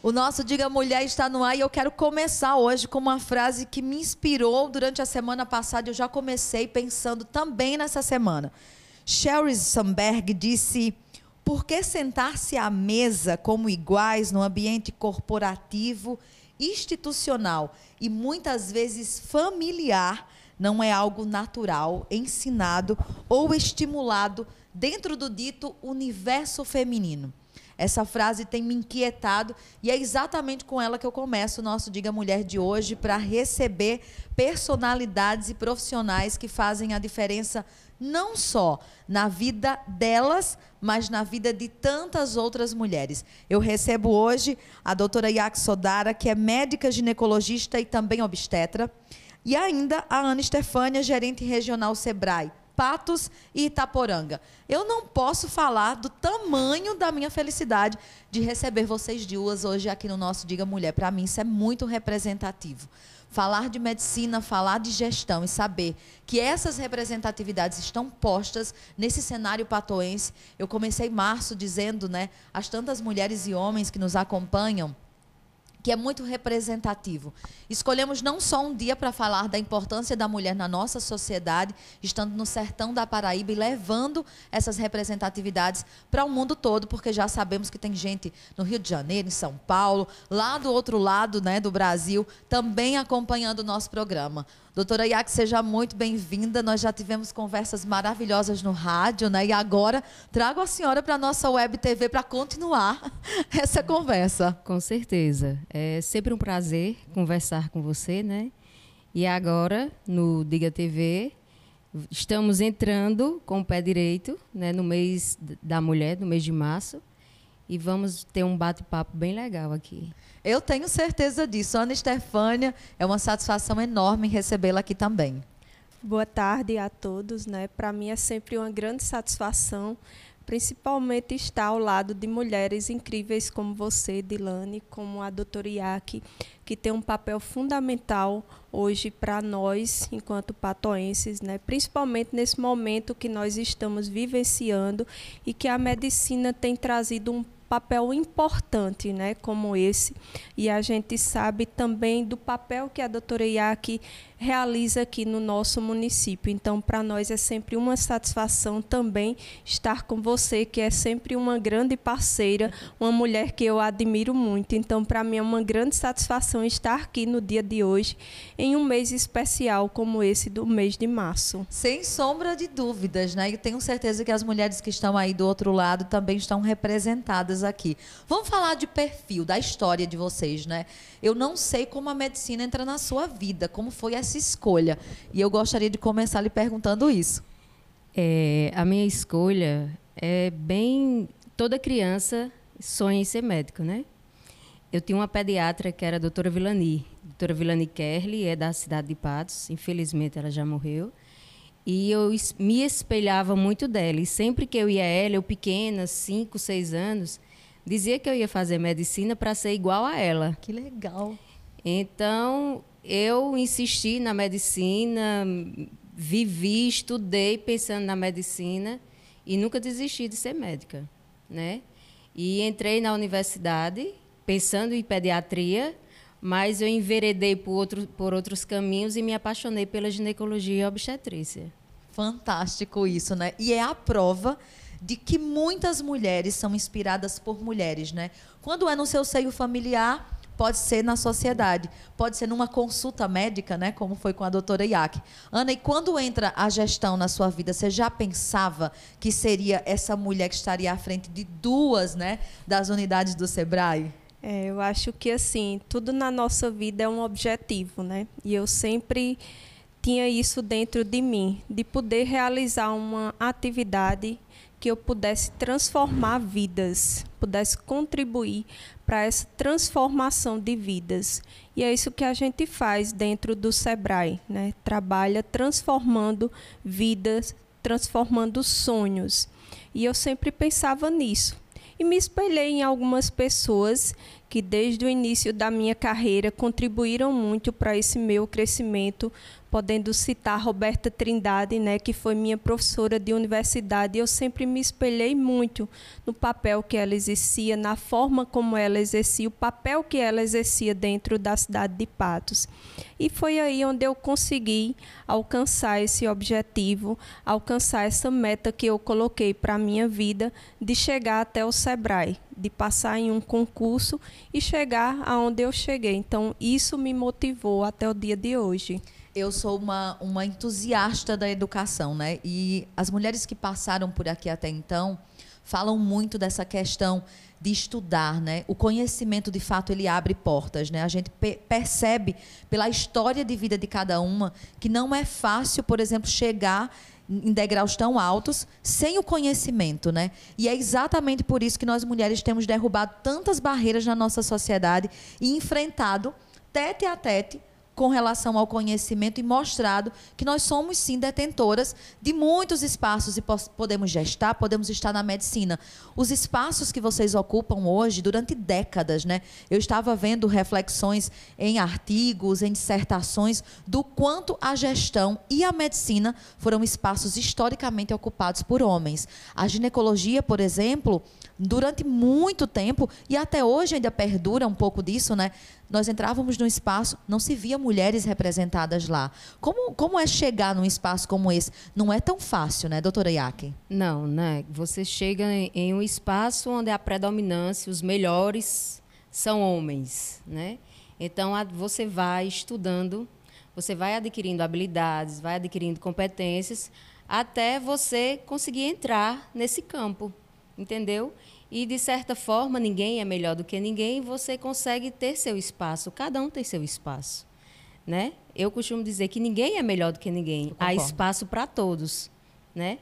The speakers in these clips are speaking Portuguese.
O nosso Diga Mulher está no ar e eu quero começar hoje com uma frase que me inspirou durante a semana passada. Eu já comecei pensando também nessa semana. Sheryl Sandberg disse: Por que sentar-se à mesa como iguais no ambiente corporativo, institucional e muitas vezes familiar não é algo natural, ensinado ou estimulado dentro do dito universo feminino? Essa frase tem me inquietado e é exatamente com ela que eu começo o nosso Diga Mulher de hoje para receber personalidades e profissionais que fazem a diferença não só na vida delas, mas na vida de tantas outras mulheres. Eu recebo hoje a doutora Yak Sodara, que é médica ginecologista e também obstetra, e ainda a Ana Estefânia, gerente regional Sebrae. Patos e Itaporanga. Eu não posso falar do tamanho da minha felicidade de receber vocês duas hoje aqui no nosso Diga Mulher. Para mim, isso é muito representativo. Falar de medicina, falar de gestão e saber que essas representatividades estão postas nesse cenário patoense. Eu comecei março dizendo, né, as tantas mulheres e homens que nos acompanham que é muito representativo. Escolhemos não só um dia para falar da importância da mulher na nossa sociedade, estando no sertão da Paraíba e levando essas representatividades para o mundo todo, porque já sabemos que tem gente no Rio de Janeiro, em São Paulo, lá do outro lado né, do Brasil, também acompanhando o nosso programa. Doutora Iac, seja muito bem-vinda. Nós já tivemos conversas maravilhosas no rádio, né? E agora trago a senhora para a nossa web TV para continuar essa conversa. Com certeza. É sempre um prazer conversar com você, né? E agora, no Diga TV, estamos entrando com o pé direito, né, no mês da mulher, no mês de março e vamos ter um bate-papo bem legal aqui. Eu tenho certeza disso. Ana Estefânia, é uma satisfação enorme recebê-la aqui também. Boa tarde a todos, né? Para mim é sempre uma grande satisfação, principalmente estar ao lado de mulheres incríveis como você, Dilane, como a doutora Iaque, que tem um papel fundamental hoje para nós, enquanto patoenses, né? principalmente nesse momento que nós estamos vivenciando e que a medicina tem trazido um papel importante, né, como esse. E a gente sabe também do papel que a doutora Iaque realiza aqui no nosso município. Então, para nós é sempre uma satisfação também estar com você, que é sempre uma grande parceira, uma mulher que eu admiro muito. Então, para mim é uma grande satisfação estar aqui no dia de hoje, em um mês especial como esse do mês de março. Sem sombra de dúvidas, né? E tenho certeza que as mulheres que estão aí do outro lado também estão representadas aqui. Vamos falar de perfil, da história de vocês, né? Eu não sei como a medicina entra na sua vida, como foi essa escolha. E eu gostaria de começar lhe perguntando isso. É, a minha escolha é bem. Toda criança sonha em ser médico, né? Eu tinha uma pediatra que era a doutora Vilani. A doutora Vilani Kerli é da cidade de Patos, infelizmente ela já morreu. E eu me espelhava muito dela. E sempre que eu ia a ela, eu pequena, 5, 6 anos, dizia que eu ia fazer medicina para ser igual a ela. Que legal. Então, eu insisti na medicina, vivi, estudei pensando na medicina e nunca desisti de ser médica, né? E entrei na universidade pensando em pediatria, mas eu enveredei por, outro, por outros caminhos e me apaixonei pela ginecologia e obstetrícia. Fantástico isso, né? E é a prova de que muitas mulheres são inspiradas por mulheres, né? Quando é no seu seio familiar, pode ser na sociedade, pode ser numa consulta médica, né, como foi com a doutora Iac. Ana, e quando entra a gestão na sua vida, você já pensava que seria essa mulher que estaria à frente de duas, né, das unidades do Sebrae? É, eu acho que assim, tudo na nossa vida é um objetivo, né? E eu sempre tinha isso dentro de mim, de poder realizar uma atividade que eu pudesse transformar vidas, pudesse contribuir para essa transformação de vidas. E é isso que a gente faz dentro do Sebrae, né? Trabalha transformando vidas, transformando sonhos. E eu sempre pensava nisso. E me espelhei em algumas pessoas que desde o início da minha carreira contribuíram muito para esse meu crescimento podendo citar Roberta Trindade, né, que foi minha professora de universidade, eu sempre me espelhei muito no papel que ela exercia, na forma como ela exercia, o papel que ela exercia dentro da cidade de Patos. E foi aí onde eu consegui alcançar esse objetivo, alcançar essa meta que eu coloquei para a minha vida de chegar até o Sebrae, de passar em um concurso e chegar aonde eu cheguei. Então, isso me motivou até o dia de hoje eu sou uma, uma entusiasta da educação, né? E as mulheres que passaram por aqui até então falam muito dessa questão de estudar, né? O conhecimento, de fato, ele abre portas, né? A gente percebe pela história de vida de cada uma que não é fácil, por exemplo, chegar em degraus tão altos sem o conhecimento, né? E é exatamente por isso que nós mulheres temos derrubado tantas barreiras na nossa sociedade e enfrentado tete a tete com relação ao conhecimento e mostrado que nós somos sim detentoras de muitos espaços e podemos gestar, podemos estar na medicina. Os espaços que vocês ocupam hoje durante décadas, né? Eu estava vendo reflexões em artigos, em dissertações do quanto a gestão e a medicina foram espaços historicamente ocupados por homens. A ginecologia, por exemplo, durante muito tempo e até hoje ainda perdura um pouco disso, né? Nós entrávamos num espaço, não se via mulheres representadas lá. Como, como é chegar num espaço como esse? Não é tão fácil, né, doutora Iaque? Não, né? Você chega em, em um espaço onde a predominância, os melhores são homens, né? Então, a, você vai estudando, você vai adquirindo habilidades, vai adquirindo competências, até você conseguir entrar nesse campo, entendeu? E, de certa forma, ninguém é melhor do que ninguém, você consegue ter seu espaço, cada um tem seu espaço. Né? Eu costumo dizer que ninguém é melhor do que ninguém, há espaço para todos. Né?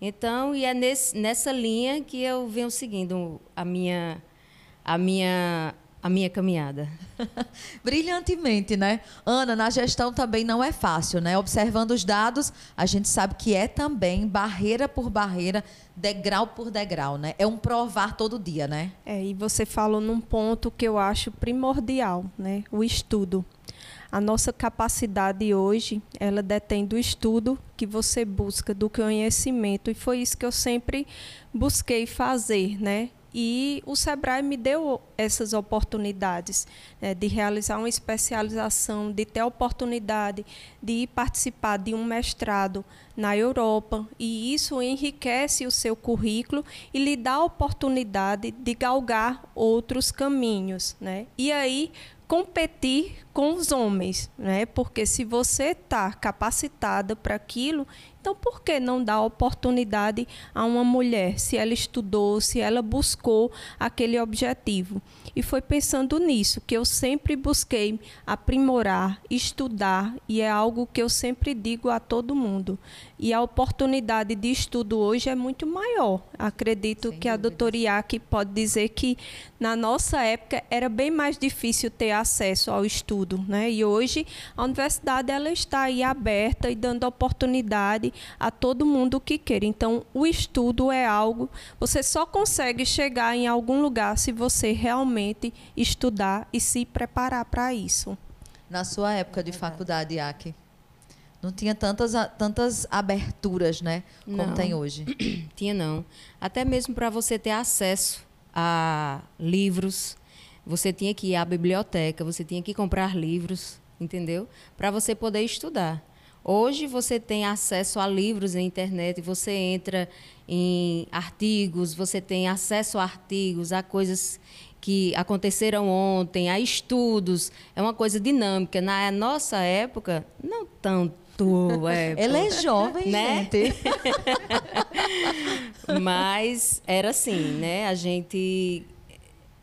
Então, e é nesse, nessa linha que eu venho seguindo a minha, a minha a minha caminhada. Brilhantemente, né? Ana, na gestão também não é fácil, né? Observando os dados, a gente sabe que é também barreira por barreira, degrau por degrau, né? É um provar todo dia, né? É, e você falou num ponto que eu acho primordial, né? O estudo. A nossa capacidade hoje, ela detém do estudo que você busca, do conhecimento, e foi isso que eu sempre busquei fazer, né? E o Sebrae me deu essas oportunidades né, de realizar uma especialização, de ter a oportunidade de participar de um mestrado na Europa. E isso enriquece o seu currículo e lhe dá a oportunidade de galgar outros caminhos. Né? E aí, competir com os homens, né? Porque se você está capacitada para aquilo, então, por que não dar oportunidade a uma mulher, se ela estudou, se ela buscou aquele objetivo? E foi pensando nisso que eu sempre busquei aprimorar, estudar, e é algo que eu sempre digo a todo mundo. E a oportunidade de estudo hoje é muito maior. Acredito Sem que a doutora Iac pode dizer que na nossa época era bem mais difícil ter acesso ao estudo, né? E hoje a universidade ela está aí aberta e dando oportunidade a todo mundo que queira. Então, o estudo é algo, você só consegue chegar em algum lugar se você realmente estudar e se preparar para isso. Na sua época de faculdade, Iaque, não tinha tantas, tantas aberturas, né? Como não. tem hoje. tinha não. Até mesmo para você ter acesso a livros, você tinha que ir à biblioteca, você tinha que comprar livros, entendeu? Para você poder estudar. Hoje você tem acesso a livros na internet, você entra em artigos, você tem acesso a artigos, a coisas que aconteceram ontem, a estudos. É uma coisa dinâmica. Na nossa época, não tanto. Época, Ela é jovem, né? gente. Mas era assim, né? A gente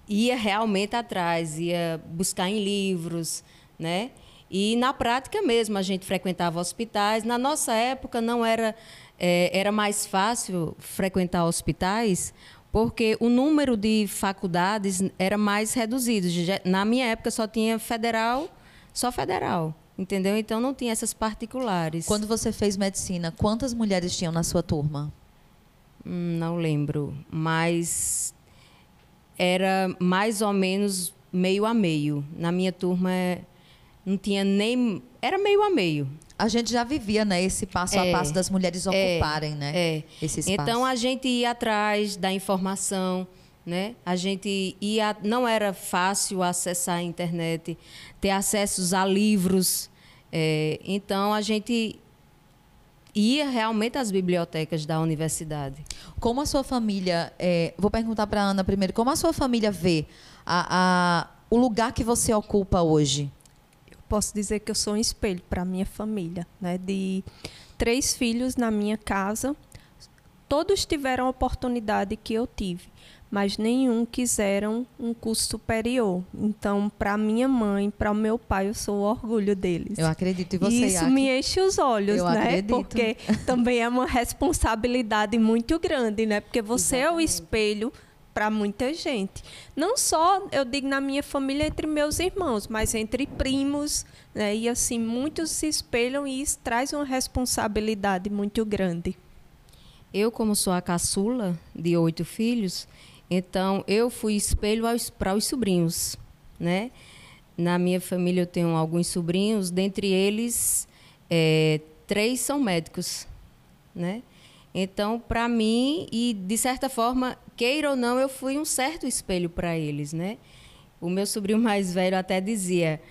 ia realmente atrás, ia buscar em livros, né? E na prática mesmo, a gente frequentava hospitais. Na nossa época não era, é, era mais fácil frequentar hospitais, porque o número de faculdades era mais reduzido. Na minha época só tinha federal, só federal. Entendeu? Então não tinha essas particulares. Quando você fez medicina, quantas mulheres tinham na sua turma? Hum, não lembro, mas era mais ou menos meio a meio. Na minha turma é, não tinha nem. Era meio a meio. A gente já vivia, né, esse passo é, a passo das mulheres é, ocuparem, né? É. Esse espaço. Então a gente ia atrás da informação, né? A gente ia. Não era fácil acessar a internet, ter acessos a livros. É, então a gente ia realmente às bibliotecas da universidade. Como a sua família, é, vou perguntar para a Ana primeiro, como a sua família vê a, a, o lugar que você ocupa hoje? Posso dizer que eu sou um espelho para minha família, né? De três filhos na minha casa, todos tiveram a oportunidade que eu tive mas nenhum quiseram um curso superior. Então, para minha mãe, para o meu pai, eu sou o orgulho deles. Eu acredito em você. E isso Yaki. me enche os olhos, eu né? Acredito. Porque também é uma responsabilidade muito grande, né? Porque você Exatamente. é o espelho para muita gente. Não só, eu digo, na minha família, entre meus irmãos, mas entre primos, né? E assim, muitos se espelham e isso traz uma responsabilidade muito grande. Eu, como sou a caçula de oito filhos, então, eu fui espelho para os sobrinhos, né? Na minha família eu tenho alguns sobrinhos, dentre eles, é, três são médicos, né? Então, para mim, e de certa forma, queira ou não, eu fui um certo espelho para eles, né? O meu sobrinho mais velho até dizia,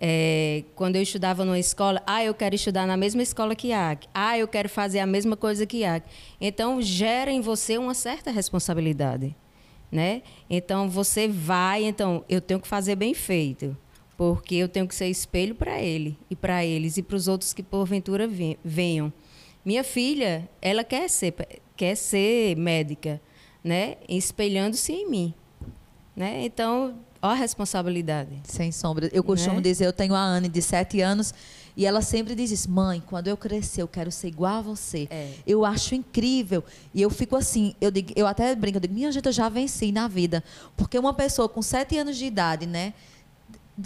é, quando eu estudava numa escola, ah, eu quero estudar na mesma escola que Iac. Ah, eu quero fazer a mesma coisa que Iac. Então, gera em você uma certa responsabilidade né? Então você vai, então eu tenho que fazer bem feito, porque eu tenho que ser espelho para ele e para eles e para os outros que porventura venham. Minha filha, ela quer ser quer ser médica, né? Espelhando-se em mim, né? Então, ó a responsabilidade. Sem sombra. Eu costumo né? dizer, eu tenho a Anne de sete anos e ela sempre diz isso, mãe, quando eu crescer, eu quero ser igual a você. É. Eu acho incrível. E eu fico assim, eu, digo, eu até brinco, eu digo, minha gente, eu já venci na vida. Porque uma pessoa com sete anos de idade, né?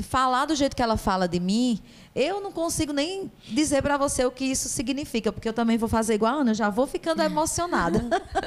Falar do jeito que ela fala de mim, eu não consigo nem dizer para você o que isso significa, porque eu também vou fazer igual a Ana, eu já vou ficando emocionada.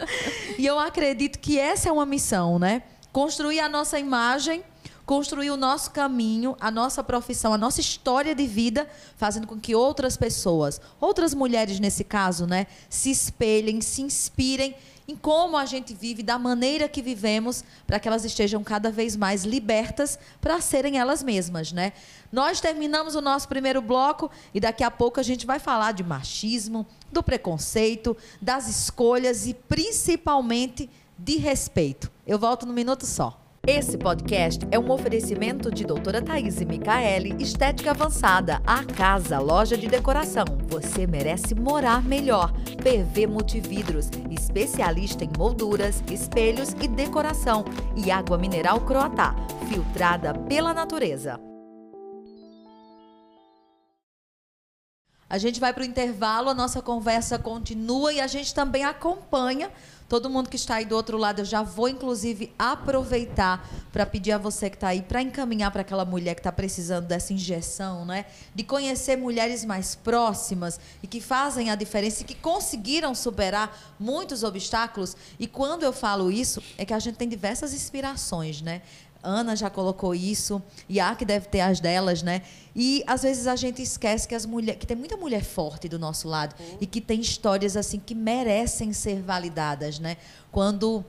e eu acredito que essa é uma missão, né? Construir a nossa imagem construir o nosso caminho, a nossa profissão, a nossa história de vida, fazendo com que outras pessoas, outras mulheres nesse caso, né, se espelhem, se inspirem em como a gente vive, da maneira que vivemos, para que elas estejam cada vez mais libertas para serem elas mesmas, né? Nós terminamos o nosso primeiro bloco e daqui a pouco a gente vai falar de machismo, do preconceito, das escolhas e principalmente de respeito. Eu volto no minuto só. Esse podcast é um oferecimento de doutora Thaís Micaele, Estética Avançada, a casa, loja de decoração. Você merece morar melhor. PV Multividros, especialista em molduras, espelhos e decoração. E água mineral Croatá, filtrada pela natureza. A gente vai para o intervalo, a nossa conversa continua e a gente também acompanha Todo mundo que está aí do outro lado, eu já vou, inclusive, aproveitar para pedir a você que está aí para encaminhar para aquela mulher que está precisando dessa injeção, né? De conhecer mulheres mais próximas e que fazem a diferença e que conseguiram superar muitos obstáculos. E quando eu falo isso, é que a gente tem diversas inspirações, né? Ana já colocou isso, e que deve ter as delas, né? E às vezes a gente esquece que as mulheres, que tem muita mulher forte do nosso lado uhum. e que tem histórias assim que merecem ser validadas, né? Quando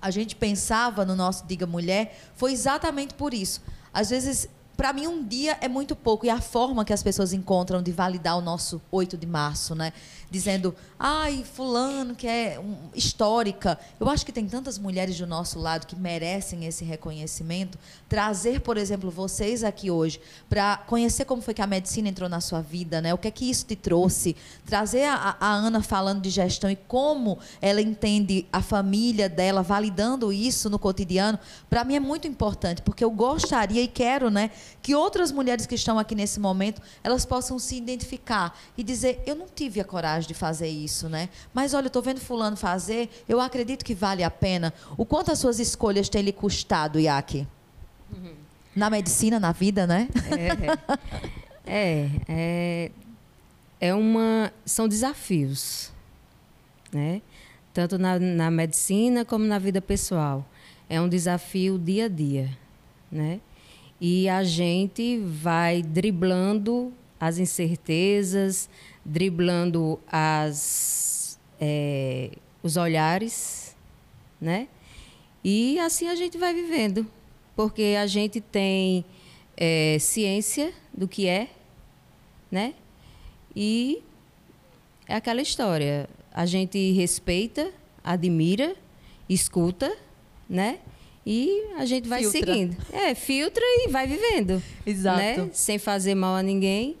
a gente pensava no nosso Diga Mulher, foi exatamente por isso. Às vezes para mim um dia é muito pouco e a forma que as pessoas encontram de validar o nosso 8 de março, né? Dizendo, ai, fulano que é um, histórica. Eu acho que tem tantas mulheres do nosso lado que merecem esse reconhecimento. Trazer, por exemplo, vocês aqui hoje para conhecer como foi que a medicina entrou na sua vida, né? O que é que isso te trouxe? Trazer a, a Ana falando de gestão e como ela entende a família dela, validando isso no cotidiano, para mim é muito importante, porque eu gostaria e quero, né? Que outras mulheres que estão aqui nesse momento, elas possam se identificar e dizer: eu não tive a coragem de fazer isso, né? Mas olha, eu estou vendo fulano fazer, eu acredito que vale a pena. O quanto as suas escolhas têm lhe custado, Iaki? Uhum. Na medicina, na vida, né? É, é, é, é uma, são desafios, né? Tanto na, na medicina como na vida pessoal. É um desafio dia a dia, né? E a gente vai driblando as incertezas, driblando as, é, os olhares, né? E assim a gente vai vivendo, porque a gente tem é, ciência do que é, né? E é aquela história. A gente respeita, admira, escuta, né? E a gente vai filtra. seguindo. É, filtra e vai vivendo. Exato. Né? Sem fazer mal a ninguém,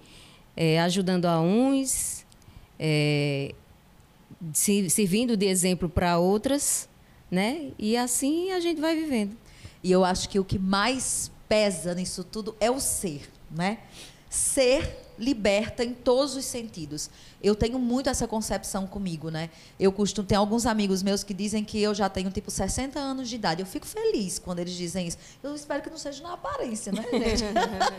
é, ajudando a uns, é, se, servindo de exemplo para outras, né? E assim a gente vai vivendo. E eu acho que o que mais pesa nisso tudo é o ser, né? Ser liberta em todos os sentidos. Eu tenho muito essa concepção comigo, né? Eu costumo ter alguns amigos meus que dizem que eu já tenho tipo 60 anos de idade. Eu fico feliz quando eles dizem isso. Eu espero que não seja na aparência, né, gente?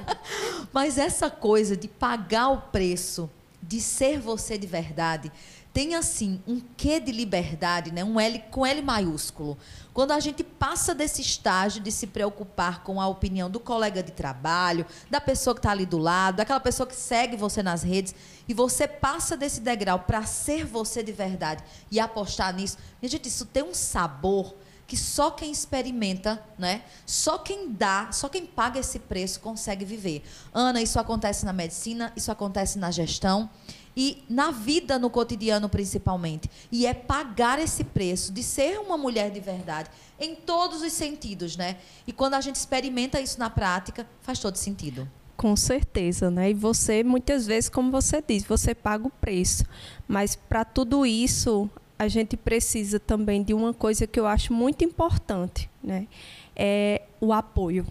Mas essa coisa de pagar o preço de ser você de verdade, tem assim um quê de liberdade, né? Um L com L maiúsculo. Quando a gente passa desse estágio de se preocupar com a opinião do colega de trabalho, da pessoa que está ali do lado, daquela pessoa que segue você nas redes, e você passa desse degrau para ser você de verdade e apostar nisso, minha gente, isso tem um sabor que só quem experimenta, né? Só quem dá, só quem paga esse preço consegue viver. Ana, isso acontece na medicina, isso acontece na gestão e na vida, no cotidiano principalmente. E é pagar esse preço de ser uma mulher de verdade, em todos os sentidos, né? E quando a gente experimenta isso na prática, faz todo sentido. Com certeza, né? E você, muitas vezes, como você diz, você paga o preço. Mas para tudo isso, a gente precisa também de uma coisa que eu acho muito importante, né? É o apoio.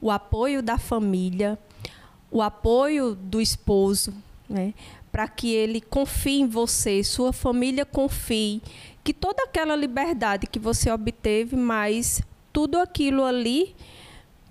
O apoio da família, o apoio do esposo, né? Para que ele confie em você, sua família confie, que toda aquela liberdade que você obteve, mas tudo aquilo ali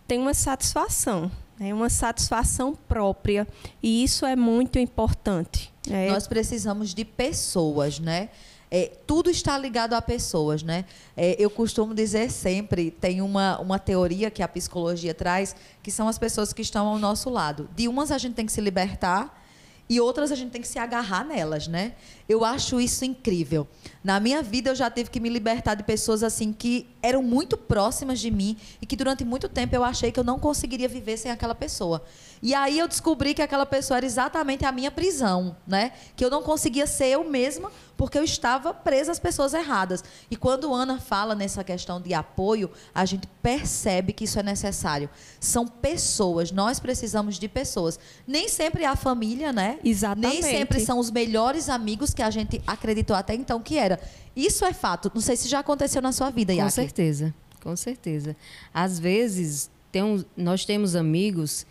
tem uma satisfação, né? uma satisfação própria, e isso é muito importante. Né? Nós precisamos de pessoas, né? É, tudo está ligado a pessoas, né? É, eu costumo dizer sempre, tem uma, uma teoria que a psicologia traz, que são as pessoas que estão ao nosso lado. De umas a gente tem que se libertar, e outras a gente tem que se agarrar nelas, né? Eu acho isso incrível. Na minha vida eu já tive que me libertar de pessoas assim que eram muito próximas de mim e que durante muito tempo eu achei que eu não conseguiria viver sem aquela pessoa. E aí eu descobri que aquela pessoa era exatamente a minha prisão, né? Que eu não conseguia ser eu mesma porque eu estava presa às pessoas erradas. E quando Ana fala nessa questão de apoio, a gente percebe que isso é necessário. São pessoas, nós precisamos de pessoas. Nem sempre é a família, né? Exatamente. Nem sempre são os melhores amigos que a gente acreditou até então que era. Isso é fato. Não sei se já aconteceu na sua vida, Yaki. Com certeza, com certeza. Às vezes, tem um, nós temos amigos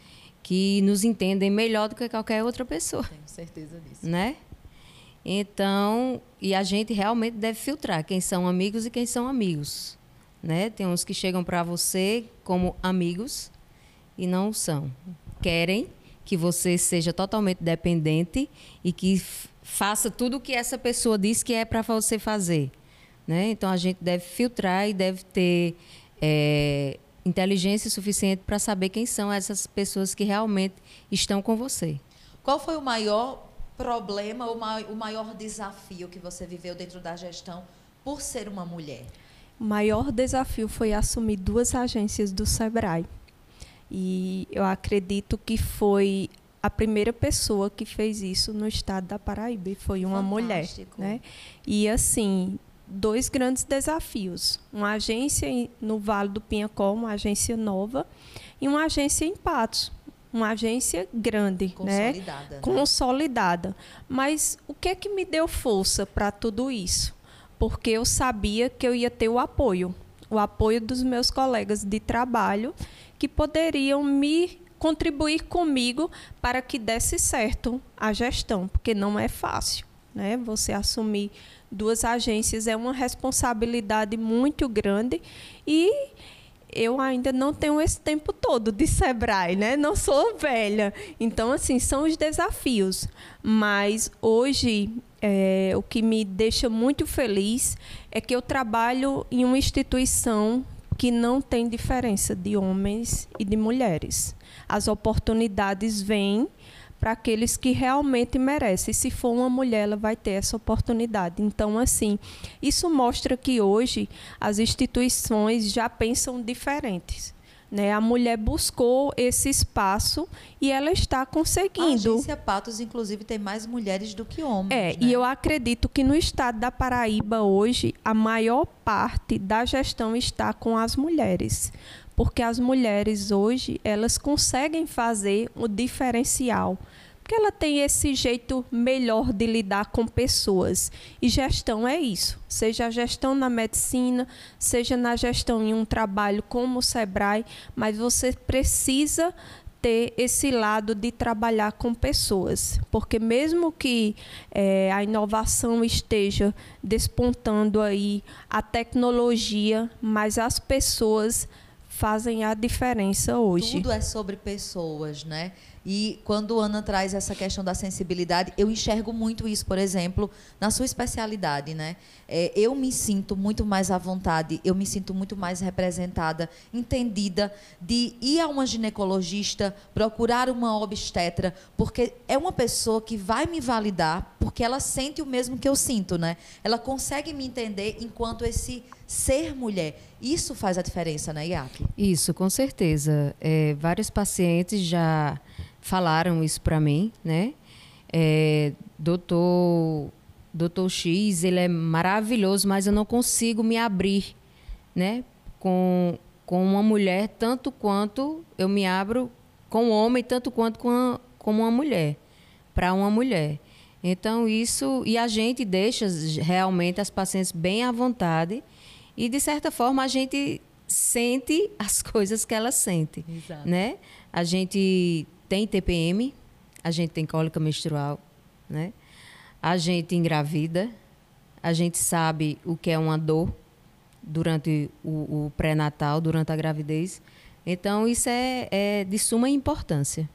que nos entendem melhor do que qualquer outra pessoa. Tenho certeza disso. Né? Então, e a gente realmente deve filtrar quem são amigos e quem são amigos. Né? Tem uns que chegam para você como amigos e não são. Querem que você seja totalmente dependente e que faça tudo o que essa pessoa diz que é para você fazer. Né? Então, a gente deve filtrar e deve ter é, inteligência suficiente para saber quem são essas pessoas que realmente estão com você. Qual foi o maior problema, o maior desafio que você viveu dentro da gestão por ser uma mulher? O maior desafio foi assumir duas agências do Sebrae. E eu acredito que foi a primeira pessoa que fez isso no estado da Paraíba. Foi uma Fantástico. mulher. Né? E assim, dois grandes desafios. Uma agência no Vale do Pinhacó, uma agência nova, e uma agência em Patos uma agência grande, né? consolidada, né? Consolidada. Mas o que é que me deu força para tudo isso? Porque eu sabia que eu ia ter o apoio, o apoio dos meus colegas de trabalho que poderiam me contribuir comigo para que desse certo a gestão, porque não é fácil, né? Você assumir duas agências é uma responsabilidade muito grande e eu ainda não tenho esse tempo todo de Sebrae, né? Não sou velha. Então, assim, são os desafios. Mas hoje, é, o que me deixa muito feliz é que eu trabalho em uma instituição que não tem diferença de homens e de mulheres. As oportunidades vêm para aqueles que realmente merecem. Se for uma mulher, ela vai ter essa oportunidade. Então, assim, isso mostra que hoje as instituições já pensam diferentes. Né? A mulher buscou esse espaço e ela está conseguindo. A agência Patos, inclusive, tem mais mulheres do que homens. É, né? e eu acredito que no estado da Paraíba hoje, a maior parte da gestão está com as mulheres porque as mulheres hoje elas conseguem fazer o diferencial porque ela tem esse jeito melhor de lidar com pessoas. E gestão é isso. Seja a gestão na medicina, seja na gestão em um trabalho como o Sebrae, mas você precisa ter esse lado de trabalhar com pessoas, porque mesmo que é, a inovação esteja despontando aí a tecnologia, mas as pessoas fazem a diferença hoje. Tudo é sobre pessoas, né? E quando Ana traz essa questão da sensibilidade, eu enxergo muito isso, por exemplo, na sua especialidade, né? É, eu me sinto muito mais à vontade, eu me sinto muito mais representada, entendida de ir a uma ginecologista, procurar uma obstetra, porque é uma pessoa que vai me validar, porque ela sente o mesmo que eu sinto, né? Ela consegue me entender enquanto esse ser mulher. Isso faz a diferença, né, Iaki? Isso, com certeza. É, vários pacientes já falaram isso para mim, né? É, doutor, doutor X, ele é maravilhoso, mas eu não consigo me abrir, né? Com, com uma mulher tanto quanto eu me abro com um homem, tanto quanto com, a, com uma mulher, para uma mulher. Então, isso. E a gente deixa realmente as pacientes bem à vontade. E, de certa forma, a gente sente as coisas que ela sente. Exato. Né? A gente tem TPM, a gente tem cólica menstrual, né? A gente engravida, a gente sabe o que é uma dor durante o, o pré-natal, durante a gravidez. Então, isso é, é de suma importância.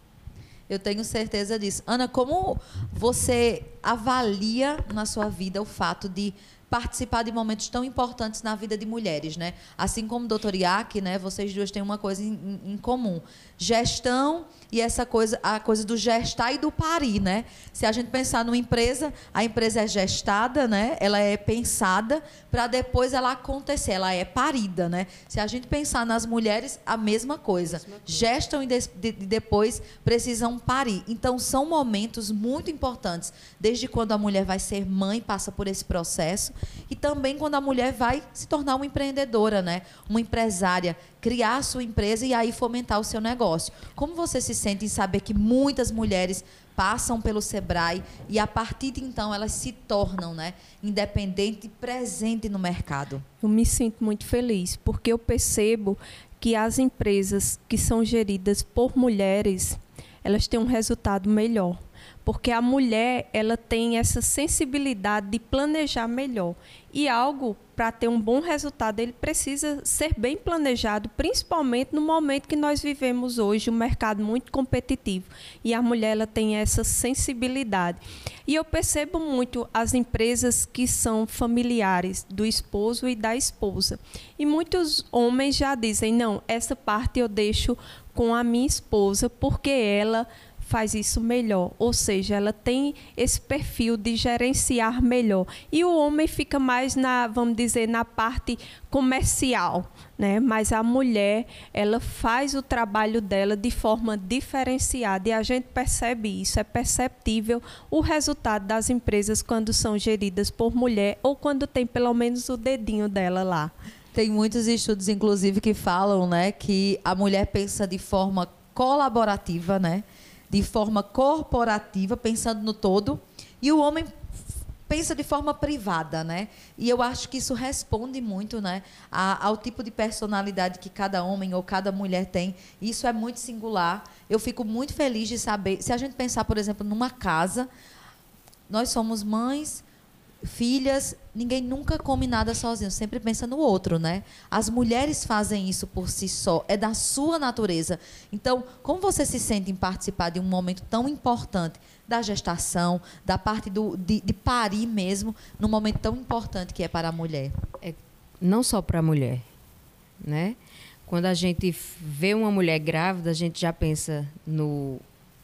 Eu tenho certeza disso. Ana, como você avalia na sua vida o fato de participar de momentos tão importantes na vida de mulheres, né? Assim como o doutor Iac, né? Vocês duas têm uma coisa em, em, comum. Gestão e essa coisa, a coisa do gestar e do parir, né? Se a gente pensar numa empresa, a empresa é gestada, né? Ela é pensada para depois ela acontecer, ela é parida, né? Se a gente pensar nas mulheres, a mesma coisa. Mesma coisa. Gestam e de, de, depois precisam parir. Então são momentos muito importantes, desde quando a mulher vai ser mãe, passa por esse processo, e também quando a mulher vai se tornar uma empreendedora, né? Uma empresária, criar a sua empresa e aí fomentar o seu negócio. Como você se sente em saber que muitas mulheres passam pelo Sebrae e a partir de então elas se tornam, né, independente e presente no mercado? Eu me sinto muito feliz porque eu percebo que as empresas que são geridas por mulheres, elas têm um resultado melhor porque a mulher ela tem essa sensibilidade de planejar melhor e algo para ter um bom resultado ele precisa ser bem planejado principalmente no momento que nós vivemos hoje um mercado muito competitivo. E a mulher ela tem essa sensibilidade. E eu percebo muito as empresas que são familiares do esposo e da esposa. E muitos homens já dizem não essa parte eu deixo com a minha esposa porque ela faz isso melhor, ou seja, ela tem esse perfil de gerenciar melhor. E o homem fica mais na, vamos dizer, na parte comercial, né? Mas a mulher, ela faz o trabalho dela de forma diferenciada e a gente percebe isso, é perceptível o resultado das empresas quando são geridas por mulher ou quando tem pelo menos o dedinho dela lá. Tem muitos estudos, inclusive, que falam, né, que a mulher pensa de forma colaborativa, né? De forma corporativa, pensando no todo, e o homem pensa de forma privada, né? E eu acho que isso responde muito, né, a, ao tipo de personalidade que cada homem ou cada mulher tem. Isso é muito singular. Eu fico muito feliz de saber. Se a gente pensar, por exemplo, numa casa, nós somos mães, filhas, ninguém nunca come nada sozinho, sempre pensa no outro, né? As mulheres fazem isso por si só, é da sua natureza. Então, como você se sente em participar de um momento tão importante da gestação, da parte do, de, de parir mesmo, num momento tão importante que é para a mulher? É, não só para a mulher, né? Quando a gente vê uma mulher grávida, a gente já pensa no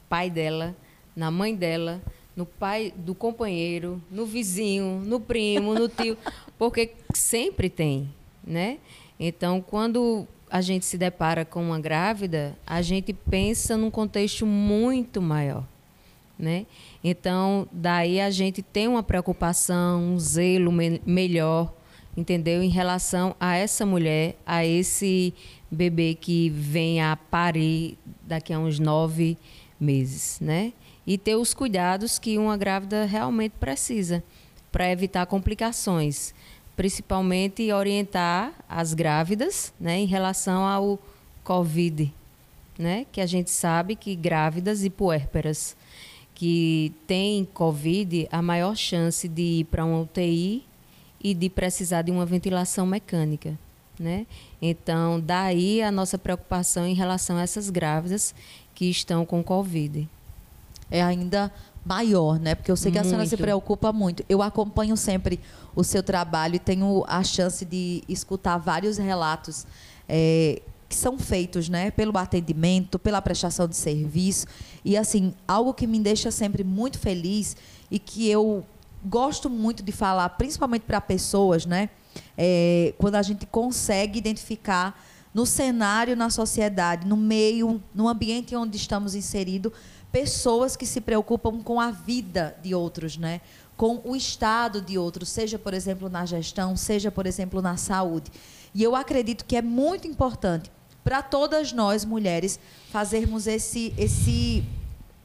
pai dela, na mãe dela, no pai do companheiro, no vizinho, no primo, no tio, porque sempre tem, né? Então, quando a gente se depara com uma grávida, a gente pensa num contexto muito maior, né? Então, daí a gente tem uma preocupação, um zelo me melhor, entendeu? Em relação a essa mulher, a esse bebê que vem a parir daqui a uns nove meses, né? E ter os cuidados que uma grávida realmente precisa para evitar complicações, principalmente orientar as grávidas, né, em relação ao COVID, né, que a gente sabe que grávidas e puérperas que têm COVID, a maior chance de ir para uma UTI e de precisar de uma ventilação mecânica. Né? Então, daí a nossa preocupação em relação a essas grávidas que estão com Covid é ainda maior, né? Porque eu sei que muito. a senhora se preocupa muito. Eu acompanho sempre o seu trabalho e tenho a chance de escutar vários relatos é, que são feitos, né? Pelo atendimento, pela prestação de serviço e assim algo que me deixa sempre muito feliz e que eu gosto muito de falar, principalmente para pessoas, né? É, quando a gente consegue identificar no cenário, na sociedade, no meio, no ambiente onde estamos inseridos pessoas que se preocupam com a vida de outros, né? com o estado de outros, seja, por exemplo, na gestão, seja, por exemplo, na saúde. E eu acredito que é muito importante para todas nós, mulheres, fazermos esse, esse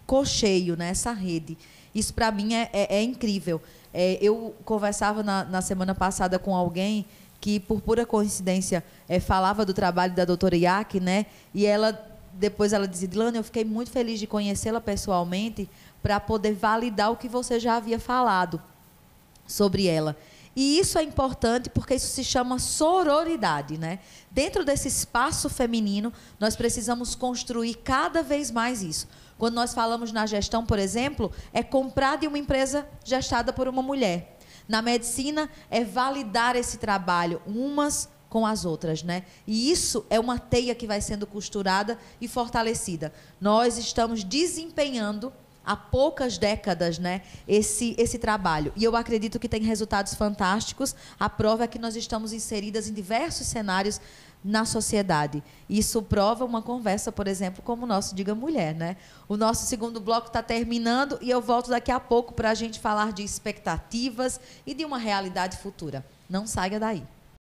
cocheio, né? essa rede. Isso, para mim, é, é, é incrível. É, eu conversava na, na, semana passada com alguém que, por pura coincidência, é, falava do trabalho da doutora Iac, né? E ela depois ela disse, Dilane, eu fiquei muito feliz de conhecê-la pessoalmente para poder validar o que você já havia falado sobre ela. E isso é importante porque isso se chama sororidade, né? Dentro desse espaço feminino, nós precisamos construir cada vez mais isso. Quando nós falamos na gestão, por exemplo, é comprar de uma empresa gestada por uma mulher. Na medicina, é validar esse trabalho. Umas com as outras, né? E isso é uma teia que vai sendo costurada e fortalecida. Nós estamos desempenhando há poucas décadas, né, esse esse trabalho. E eu acredito que tem resultados fantásticos. A prova é que nós estamos inseridas em diversos cenários na sociedade. Isso prova uma conversa, por exemplo, como o nosso Diga Mulher, né? O nosso segundo bloco está terminando e eu volto daqui a pouco para a gente falar de expectativas e de uma realidade futura. Não saia daí.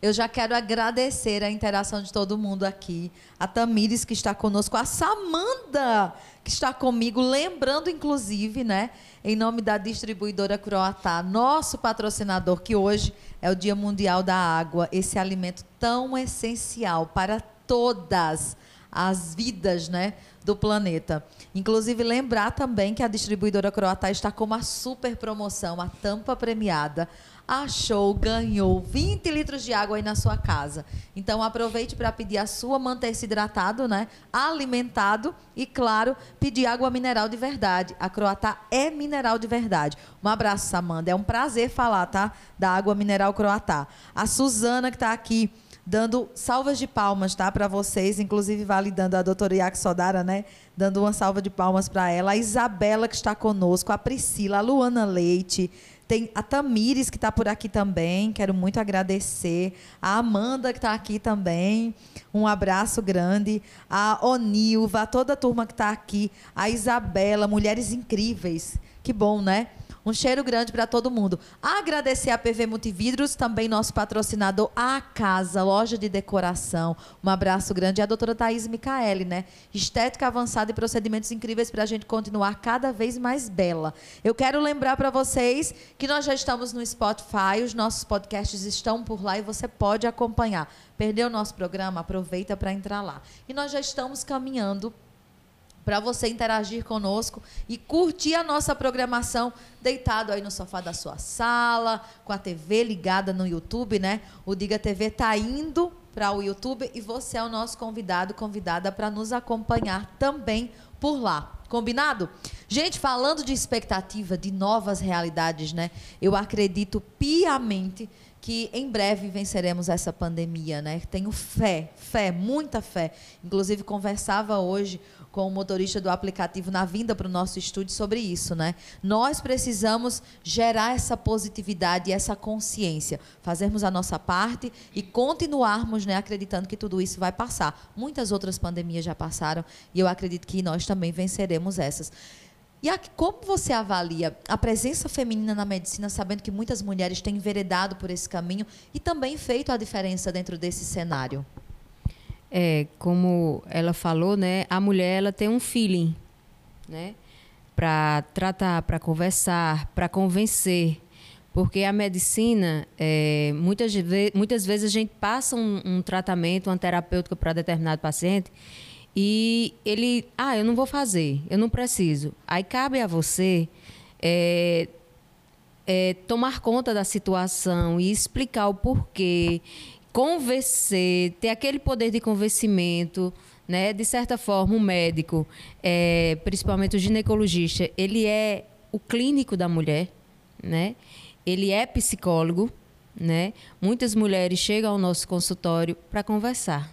Eu já quero agradecer a interação de todo mundo aqui. A Tamires, que está conosco. A Samanda, que está comigo. Lembrando, inclusive, né, em nome da distribuidora Croatá, nosso patrocinador, que hoje é o Dia Mundial da Água. Esse alimento tão essencial para todas as vidas, né, do planeta. Inclusive, lembrar também que a distribuidora Croatá está com uma super promoção, a tampa premiada achou, ganhou 20 litros de água aí na sua casa. Então aproveite para pedir a sua, manter-se hidratado, né? Alimentado e, claro, pedir água mineral de verdade. A Croatá é mineral de verdade. Um abraço, Samanda. É um prazer falar, tá? Da água mineral Croatá. A Suzana, que está aqui dando salvas de palmas, tá, para vocês, inclusive validando a doutora Iac Sodara, né, dando uma salva de palmas para ela, a Isabela que está conosco, a Priscila, a Luana Leite, Tem a Tamires, que está por aqui também, quero muito agradecer. A Amanda, que está aqui também, um abraço grande. A Onilva, toda a turma que está aqui. A Isabela, mulheres incríveis. Que bom, né? Um cheiro grande para todo mundo. Agradecer a PV Multividros, também nosso patrocinador, a Casa, loja de decoração. Um abraço grande. E a doutora Thaís Micaeli, né? Estética avançada e procedimentos incríveis para a gente continuar cada vez mais bela. Eu quero lembrar para vocês que nós já estamos no Spotify, os nossos podcasts estão por lá e você pode acompanhar. Perdeu o nosso programa? Aproveita para entrar lá. E nós já estamos caminhando para você interagir conosco e curtir a nossa programação deitado aí no sofá da sua sala, com a TV ligada no YouTube, né? O Diga TV tá indo para o YouTube e você é o nosso convidado, convidada para nos acompanhar também por lá. Combinado? Gente, falando de expectativa, de novas realidades, né? Eu acredito piamente que em breve venceremos essa pandemia, né? Tenho fé, fé, muita fé. Inclusive conversava hoje com o motorista do aplicativo na vinda para o nosso estúdio sobre isso, né? Nós precisamos gerar essa positividade e essa consciência, fazermos a nossa parte e continuarmos, né, acreditando que tudo isso vai passar. Muitas outras pandemias já passaram e eu acredito que nós também venceremos essas. E como você avalia a presença feminina na medicina, sabendo que muitas mulheres têm enveredado por esse caminho e também feito a diferença dentro desse cenário? É, como ela falou, né, a mulher ela tem um feeling, né, para tratar, para conversar, para convencer, porque a medicina, é, muitas, muitas vezes a gente passa um, um tratamento, uma terapêutica para determinado paciente e ele, ah, eu não vou fazer, eu não preciso. Aí cabe a você é, é, tomar conta da situação e explicar o porquê convencer, ter aquele poder de convencimento, né? De certa forma, o médico, é, principalmente o ginecologista, ele é o clínico da mulher, né? Ele é psicólogo, né? Muitas mulheres chegam ao nosso consultório para conversar,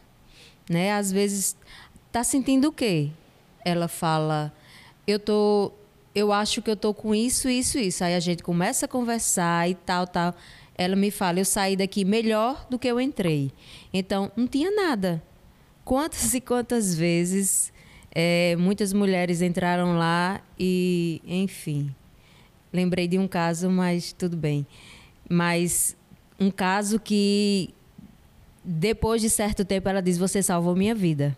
né? Às vezes tá sentindo o quê? Ela fala, eu tô, eu acho que eu tô com isso, isso, isso. Aí a gente começa a conversar e tal, tal ela me fala: eu saí daqui melhor do que eu entrei. Então, não tinha nada. Quantas e quantas vezes é, muitas mulheres entraram lá e, enfim. Lembrei de um caso, mas tudo bem. Mas um caso que, depois de certo tempo, ela diz: Você salvou minha vida.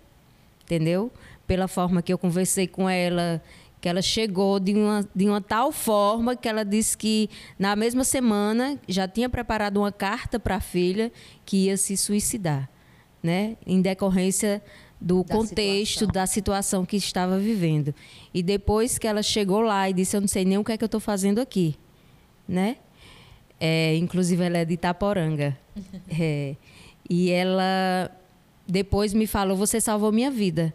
Entendeu? Pela forma que eu conversei com ela, que ela chegou de uma, de uma tal forma que ela disse que na mesma semana já tinha preparado uma carta para a filha que ia se suicidar, né? Em decorrência do da contexto situação. da situação que estava vivendo. E depois que ela chegou lá e disse, eu não sei nem o que é que eu estou fazendo aqui, né? É, inclusive ela é de Itaporanga. é, e ela depois me falou, você salvou minha vida,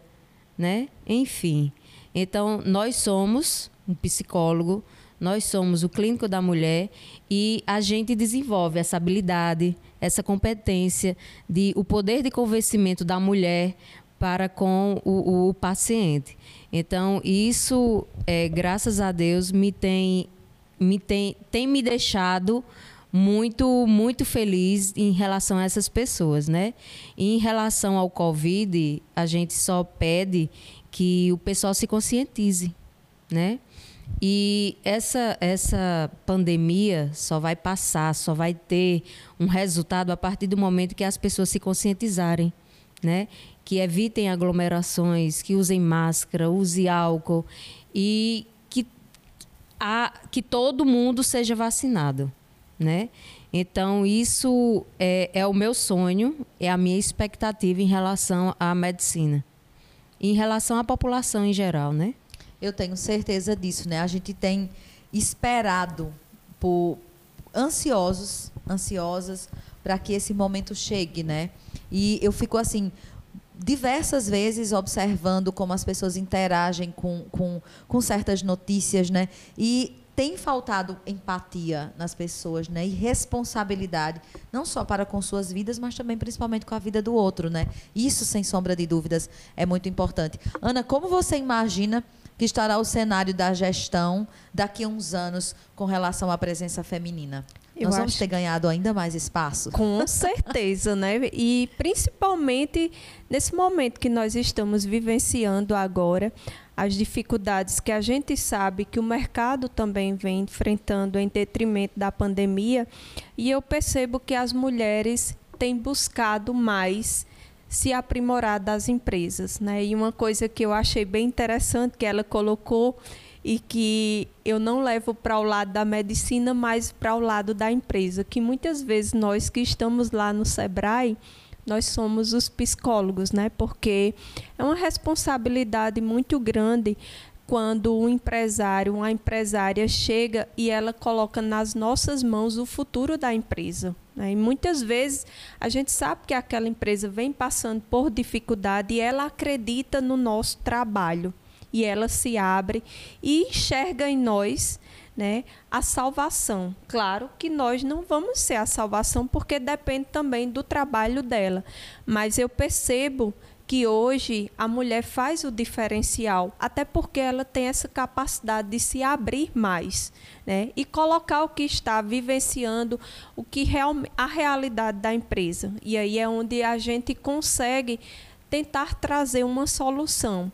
né? Enfim. Então, nós somos um psicólogo, nós somos o clínico da mulher e a gente desenvolve essa habilidade, essa competência de o poder de convencimento da mulher para com o, o paciente. Então, isso, é, graças a Deus, me tem, me tem, tem me deixado muito, muito feliz em relação a essas pessoas, né? E em relação ao Covid, a gente só pede que o pessoal se conscientize, né? E essa, essa pandemia só vai passar, só vai ter um resultado a partir do momento que as pessoas se conscientizarem, né? Que evitem aglomerações, que usem máscara, use álcool e que, a, que todo mundo seja vacinado, né? Então, isso é, é o meu sonho, é a minha expectativa em relação à medicina em relação à população em geral, né? Eu tenho certeza disso, né? A gente tem esperado por ansiosos, ansiosas para que esse momento chegue, né? E eu fico assim diversas vezes observando como as pessoas interagem com, com, com certas notícias, né? E tem faltado empatia nas pessoas, né? E responsabilidade, não só para com suas vidas, mas também principalmente com a vida do outro, né? Isso, sem sombra de dúvidas, é muito importante. Ana, como você imagina que estará o cenário da gestão daqui a uns anos com relação à presença feminina? Eu Nós vamos ter ganhado ainda mais espaço? Com certeza, né? E principalmente nesse momento que nós estamos vivenciando agora, as dificuldades que a gente sabe que o mercado também vem enfrentando em detrimento da pandemia, e eu percebo que as mulheres têm buscado mais se aprimorar das empresas, né? E uma coisa que eu achei bem interessante que ela colocou e que eu não levo para o lado da medicina, mas para o lado da empresa, que muitas vezes nós que estamos lá no Sebrae, nós somos os psicólogos, né? Porque é uma responsabilidade muito grande quando um empresário, uma empresária chega e ela coloca nas nossas mãos o futuro da empresa. Né? E muitas vezes a gente sabe que aquela empresa vem passando por dificuldade e ela acredita no nosso trabalho e ela se abre e enxerga em nós né, a salvação. Claro que nós não vamos ser a salvação porque depende também do trabalho dela, mas eu percebo que hoje a mulher faz o diferencial, até porque ela tem essa capacidade de se abrir mais, né? E colocar o que está vivenciando, o que real, a realidade da empresa. E aí é onde a gente consegue tentar trazer uma solução.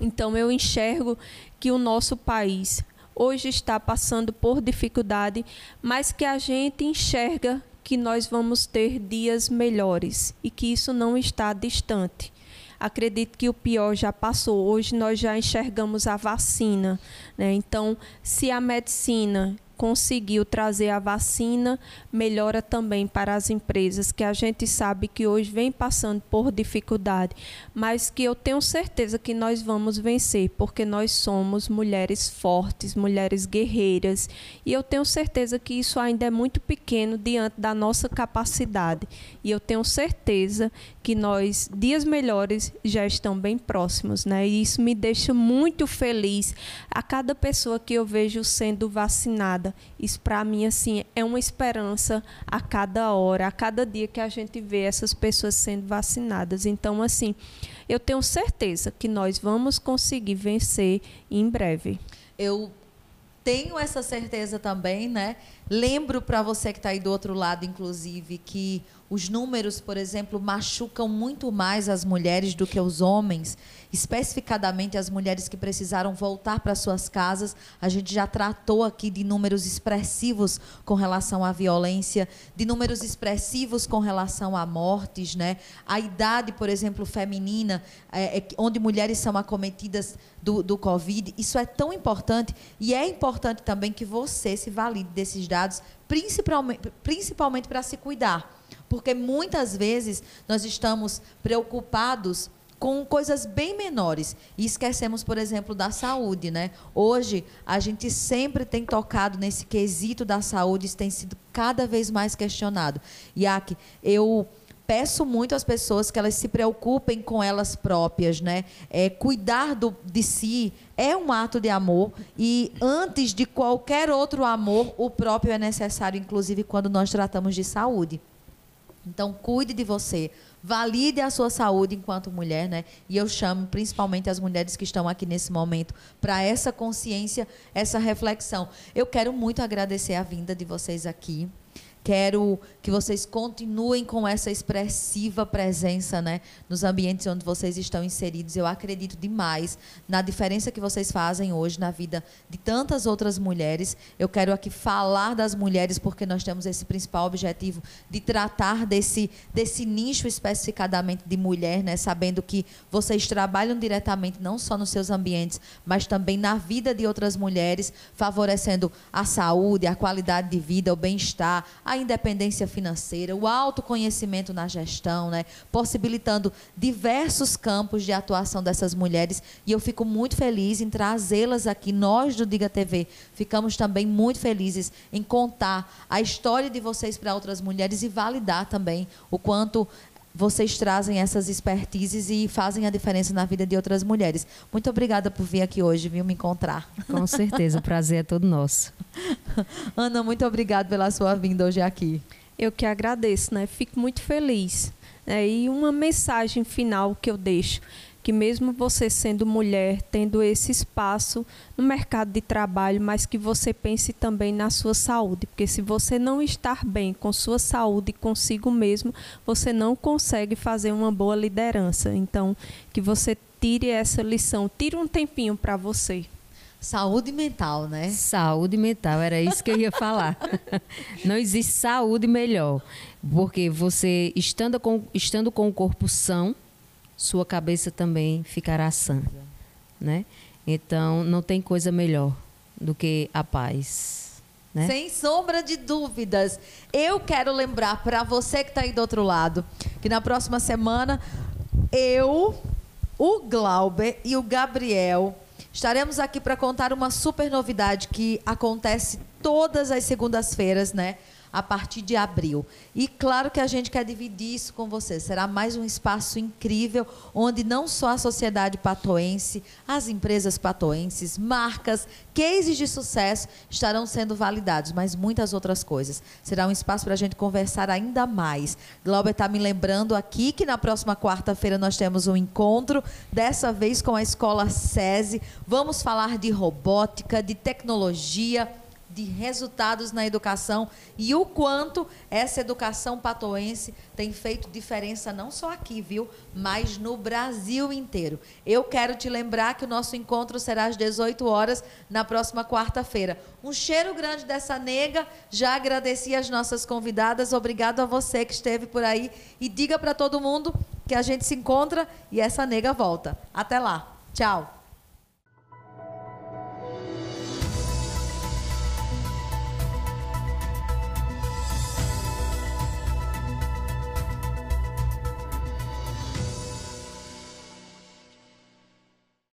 Então eu enxergo que o nosso país hoje está passando por dificuldade, mas que a gente enxerga que nós vamos ter dias melhores e que isso não está distante. Acredito que o pior já passou. Hoje nós já enxergamos a vacina. Né? Então, se a medicina conseguiu trazer a vacina, melhora também para as empresas, que a gente sabe que hoje vem passando por dificuldade, mas que eu tenho certeza que nós vamos vencer, porque nós somos mulheres fortes, mulheres guerreiras, e eu tenho certeza que isso ainda é muito pequeno diante da nossa capacidade. E eu tenho certeza que nós dias melhores já estão bem próximos, né? E isso me deixa muito feliz a cada pessoa que eu vejo sendo vacinada isso para mim assim é uma esperança a cada hora, a cada dia que a gente vê essas pessoas sendo vacinadas. Então assim, eu tenho certeza que nós vamos conseguir vencer em breve. Eu tenho essa certeza também, né? Lembro para você que está aí do outro lado, inclusive, que os números, por exemplo, machucam muito mais as mulheres do que os homens especificadamente as mulheres que precisaram voltar para suas casas. A gente já tratou aqui de números expressivos com relação à violência, de números expressivos com relação a mortes, né? A idade, por exemplo, feminina, é, é, onde mulheres são acometidas do, do Covid. Isso é tão importante e é importante também que você se valide desses dados, principalmente, principalmente para se cuidar. Porque muitas vezes nós estamos preocupados com coisas bem menores. E esquecemos, por exemplo, da saúde, né? Hoje, a gente sempre tem tocado nesse quesito da saúde, isso tem sido cada vez mais questionado. Yak, eu peço muito às pessoas que elas se preocupem com elas próprias, né? É, cuidar do, de si é um ato de amor e antes de qualquer outro amor, o próprio é necessário, inclusive quando nós tratamos de saúde. Então, cuide de você, valide a sua saúde enquanto mulher, né? E eu chamo principalmente as mulheres que estão aqui nesse momento para essa consciência, essa reflexão. Eu quero muito agradecer a vinda de vocês aqui. Quero que vocês continuem com essa expressiva presença né, nos ambientes onde vocês estão inseridos. Eu acredito demais na diferença que vocês fazem hoje na vida de tantas outras mulheres. Eu quero aqui falar das mulheres porque nós temos esse principal objetivo de tratar desse, desse nicho especificadamente de mulher, né, sabendo que vocês trabalham diretamente não só nos seus ambientes, mas também na vida de outras mulheres, favorecendo a saúde, a qualidade de vida, o bem-estar, a a independência financeira, o autoconhecimento na gestão, né? possibilitando diversos campos de atuação dessas mulheres. E eu fico muito feliz em trazê-las aqui. Nós do Diga TV ficamos também muito felizes em contar a história de vocês para outras mulheres e validar também o quanto vocês trazem essas expertises e fazem a diferença na vida de outras mulheres. Muito obrigada por vir aqui hoje, viu, me encontrar. Com certeza, o prazer é todo nosso. Ana, muito obrigada pela sua vinda hoje aqui. Eu que agradeço, né? Fico muito feliz. É, e uma mensagem final que eu deixo que mesmo você sendo mulher, tendo esse espaço no mercado de trabalho, mas que você pense também na sua saúde, porque se você não estar bem com sua saúde consigo mesmo, você não consegue fazer uma boa liderança. Então, que você tire essa lição, tire um tempinho para você. Saúde mental, né? Saúde mental, era isso que eu ia falar. Não existe saúde melhor. Porque você, estando com, estando com o corpo são, sua cabeça também ficará sã. Né? Então, não tem coisa melhor do que a paz. Né? Sem sombra de dúvidas. Eu quero lembrar para você que está aí do outro lado, que na próxima semana eu, o Glauber e o Gabriel estaremos aqui para contar uma super novidade que acontece todas as segundas-feiras, né? A partir de abril. E claro que a gente quer dividir isso com você. Será mais um espaço incrível, onde não só a sociedade patoense, as empresas patoenses, marcas, cases de sucesso estarão sendo validados, mas muitas outras coisas. Será um espaço para a gente conversar ainda mais. Glauber está me lembrando aqui que na próxima quarta-feira nós temos um encontro, dessa vez com a Escola SESI. Vamos falar de robótica, de tecnologia de resultados na educação e o quanto essa educação patoense tem feito diferença não só aqui, viu, mas no Brasil inteiro. Eu quero te lembrar que o nosso encontro será às 18 horas na próxima quarta-feira. Um cheiro grande dessa nega. Já agradeci as nossas convidadas. Obrigado a você que esteve por aí e diga para todo mundo que a gente se encontra e essa nega volta. Até lá. Tchau.